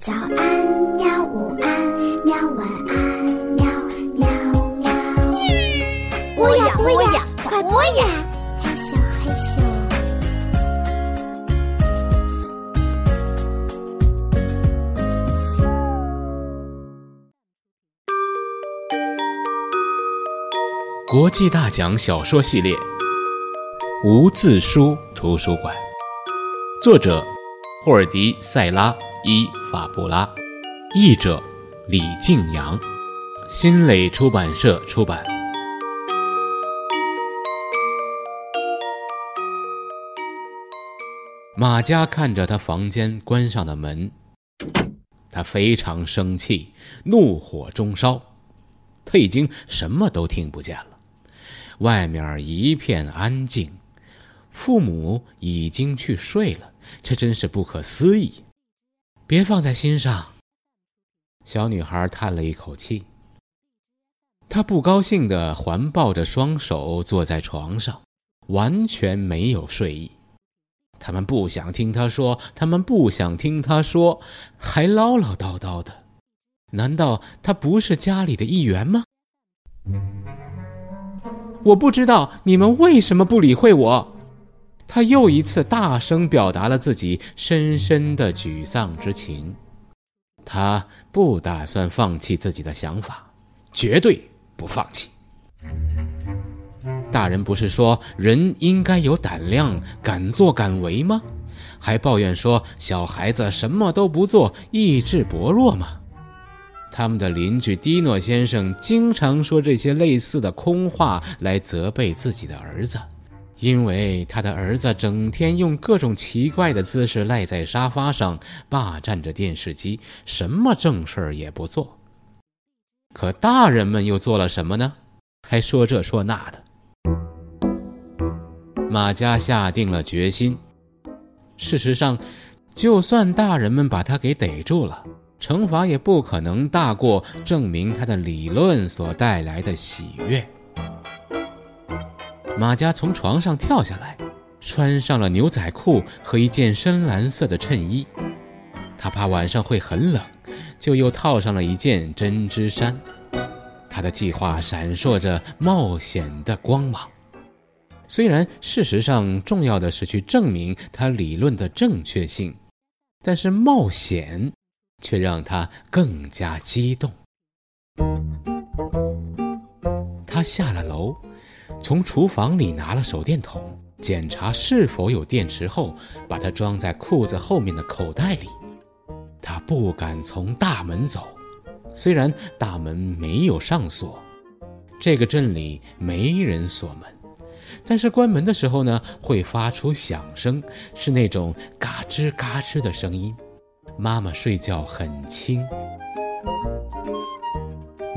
早安，喵！午安，喵！晚安，喵喵喵。播呀播呀，快播呀！害羞害羞。国际大奖小说系列《无字书图书馆》，作者霍尔迪·塞拉·伊法布拉，译者李静阳，新蕾出版社出版。马佳看着他房间关上的门，他非常生气，怒火中烧，他已经什么都听不见了。外面一片安静，父母已经去睡了，这真是不可思议。别放在心上。小女孩叹了一口气。她不高兴地环抱着双手坐在床上，完全没有睡意。他们不想听她说，他们不想听她说，还唠唠叨叨的。难道她不是家里的一员吗？我不知道你们为什么不理会我。他又一次大声表达了自己深深的沮丧之情。他不打算放弃自己的想法，绝对不放弃。大人不是说人应该有胆量，敢作敢为吗？还抱怨说小孩子什么都不做，意志薄弱吗？他们的邻居蒂诺先生经常说这些类似的空话来责备自己的儿子，因为他的儿子整天用各种奇怪的姿势赖在沙发上，霸占着电视机，什么正事儿也不做。可大人们又做了什么呢？还说这说那的。马家下定了决心。事实上，就算大人们把他给逮住了。惩罚也不可能大过证明他的理论所带来的喜悦。马佳从床上跳下来，穿上了牛仔裤和一件深蓝色的衬衣。他怕晚上会很冷，就又套上了一件针织衫。他的计划闪烁着冒险的光芒。虽然事实上重要的是去证明他理论的正确性，但是冒险。却让他更加激动。他下了楼，从厨房里拿了手电筒，检查是否有电池后，把它装在裤子后面的口袋里。他不敢从大门走，虽然大门没有上锁，这个镇里没人锁门，但是关门的时候呢，会发出响声，是那种嘎吱嘎吱的声音。妈妈睡觉很轻。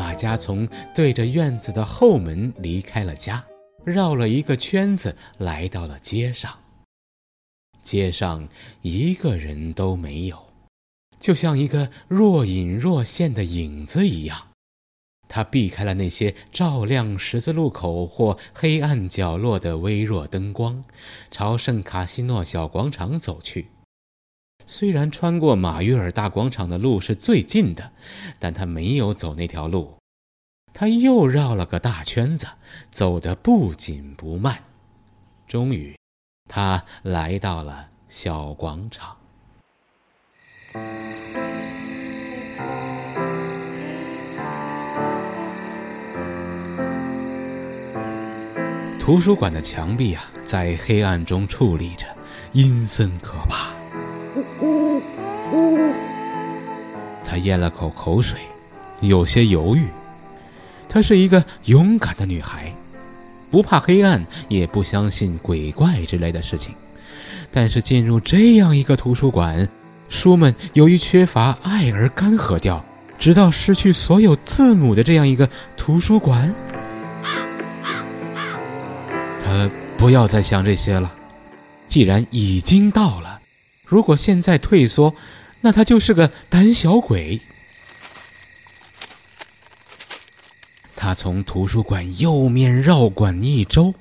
马家从对着院子的后门离开了家，绕了一个圈子，来到了街上。街上一个人都没有，就像一个若隐若现的影子一样。他避开了那些照亮十字路口或黑暗角落的微弱灯光，朝圣卡西诺小广场走去。虽然穿过马约尔大广场的路是最近的，但他没有走那条路，他又绕了个大圈子，走得不紧不慢。终于，他来到了小广场。图书馆的墙壁啊，在黑暗中矗立着，阴森可怕。他咽了口口水，有些犹豫。她是一个勇敢的女孩，不怕黑暗，也不相信鬼怪之类的事情。但是进入这样一个图书馆，书们由于缺乏爱而干涸掉，直到失去所有字母的这样一个图书馆，他不要再想这些了。既然已经到了。如果现在退缩，那他就是个胆小鬼。他从图书馆右面绕馆一周，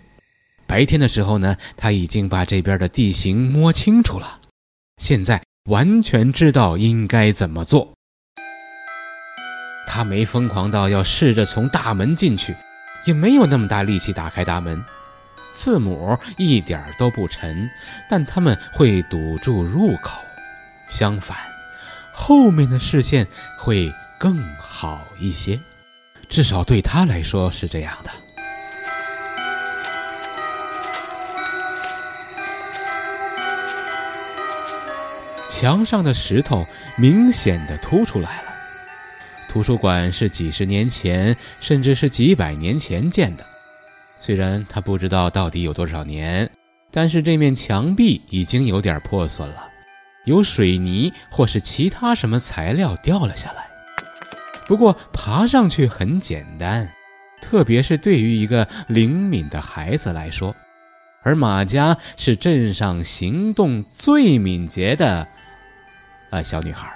白天的时候呢，他已经把这边的地形摸清楚了。现在完全知道应该怎么做。他没疯狂到要试着从大门进去，也没有那么大力气打开大门。字母一点都不沉，但他们会堵住入口。相反，后面的视线会更好一些，至少对他来说是这样的。墙上的石头明显的凸出来了。图书馆是几十年前，甚至是几百年前建的。虽然他不知道到底有多少年，但是这面墙壁已经有点破损了，有水泥或是其他什么材料掉了下来。不过爬上去很简单，特别是对于一个灵敏的孩子来说。而马佳是镇上行动最敏捷的。啊，小女孩，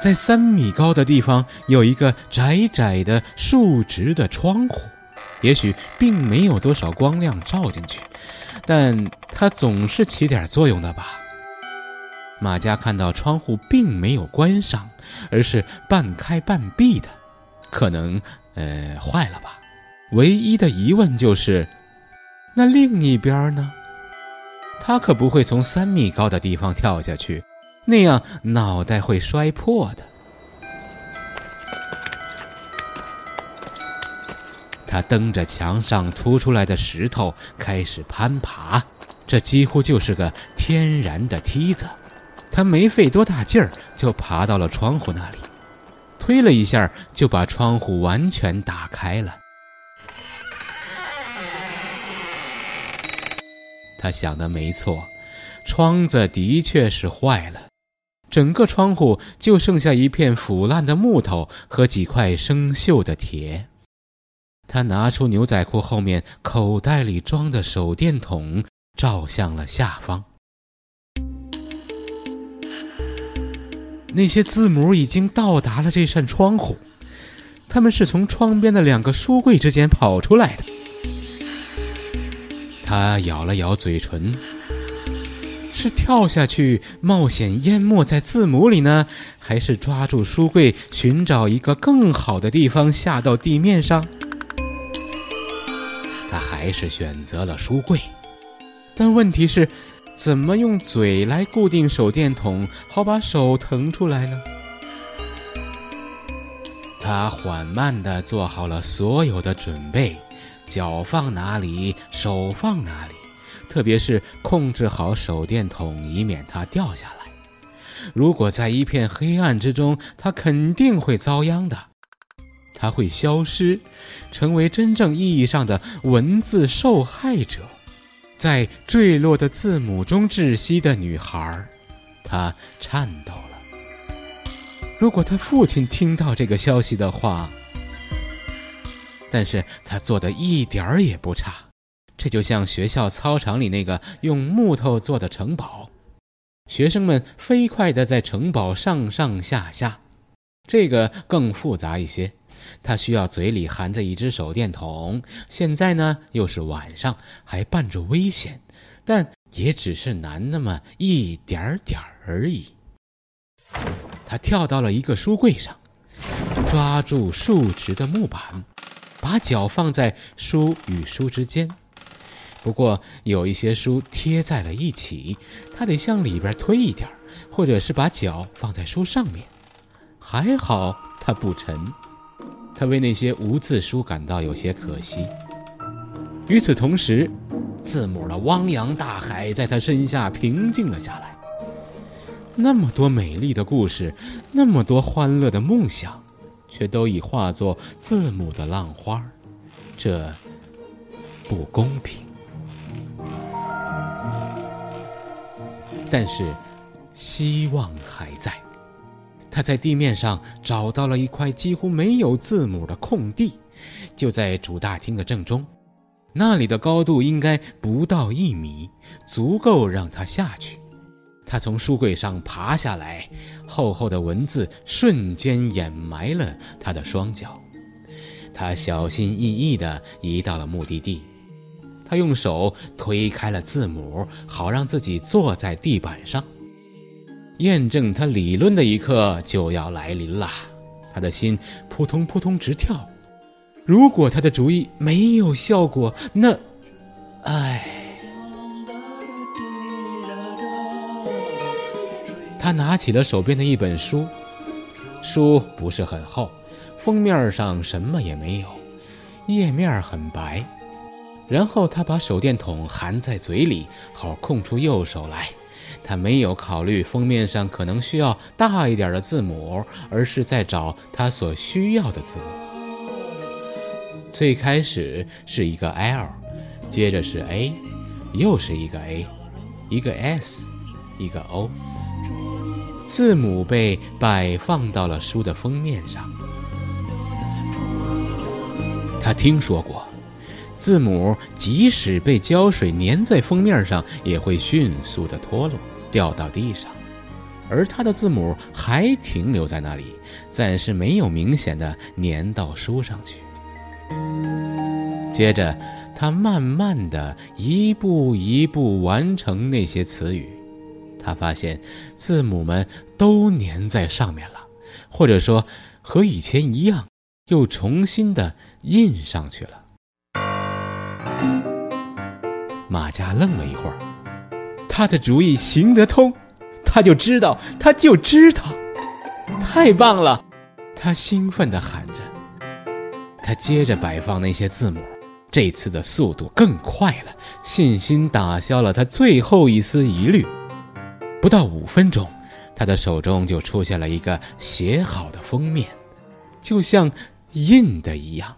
在三米高的地方有一个窄窄的竖直的窗户，也许并没有多少光亮照进去，但它总是起点作用的吧。马家看到窗户并没有关上，而是半开半闭的，可能呃坏了吧。唯一的疑问就是，那另一边呢？他可不会从三米高的地方跳下去，那样脑袋会摔破的。他蹬着墙上凸出来的石头开始攀爬，这几乎就是个天然的梯子。他没费多大劲儿就爬到了窗户那里，推了一下就把窗户完全打开了。他想的没错，窗子的确是坏了，整个窗户就剩下一片腐烂的木头和几块生锈的铁。他拿出牛仔裤后面口袋里装的手电筒，照向了下方。那些字母已经到达了这扇窗户，他们是从窗边的两个书柜之间跑出来的。他咬了咬嘴唇，是跳下去冒险淹没在字母里呢，还是抓住书柜寻找一个更好的地方下到地面上？还是选择了书柜，但问题是，怎么用嘴来固定手电筒，好把手腾出来呢？他缓慢地做好了所有的准备。脚放哪里，手放哪里，特别是控制好手电筒，以免它掉下来。如果在一片黑暗之中，他肯定会遭殃的。它会消失，成为真正意义上的文字受害者，在坠落的字母中窒息的女孩。她颤抖了。如果她父亲听到这个消息的话。但是他做的一点儿也不差，这就像学校操场里那个用木头做的城堡，学生们飞快地在城堡上上下下。这个更复杂一些，他需要嘴里含着一只手电筒。现在呢又是晚上，还伴着危险，但也只是难那么一点点而已。他跳到了一个书柜上，抓住竖直的木板。把脚放在书与书之间，不过有一些书贴在了一起，他得向里边推一点，或者是把脚放在书上面。还好它不沉，他为那些无字书感到有些可惜。与此同时，字母的汪洋大海在他身下平静了下来。那么多美丽的故事，那么多欢乐的梦想。却都已化作字母的浪花，这不公平。但是希望还在。他在地面上找到了一块几乎没有字母的空地，就在主大厅的正中。那里的高度应该不到一米，足够让他下去。他从书柜上爬下来，厚厚的文字瞬间掩埋了他的双脚。他小心翼翼地移到了目的地，他用手推开了字母，好让自己坐在地板上。验证他理论的一刻就要来临了，他的心扑通扑通直跳。如果他的主意没有效果，那，唉。他拿起了手边的一本书，书不是很厚，封面上什么也没有，页面很白。然后他把手电筒含在嘴里，好空出右手来。他没有考虑封面上可能需要大一点的字母，而是在找他所需要的字母。最开始是一个 L，接着是 A，又是一个 A，一个 S，一个 O。字母被摆放到了书的封面上。他听说过。字母即使被胶水粘在封面上，也会迅速的脱落，掉到地上。而他的字母还停留在那里，暂时没有明显的粘到书上去。接着，他慢慢的一步一步完成那些词语，他发现字母们都粘在上面了，或者说和以前一样，又重新的印上去了。马家愣了一会儿，他的主意行得通，他就知道，他就知道，太棒了！他兴奋地喊着。他接着摆放那些字母，这次的速度更快了，信心打消了他最后一丝疑虑。不到五分钟，他的手中就出现了一个写好的封面，就像印的一样。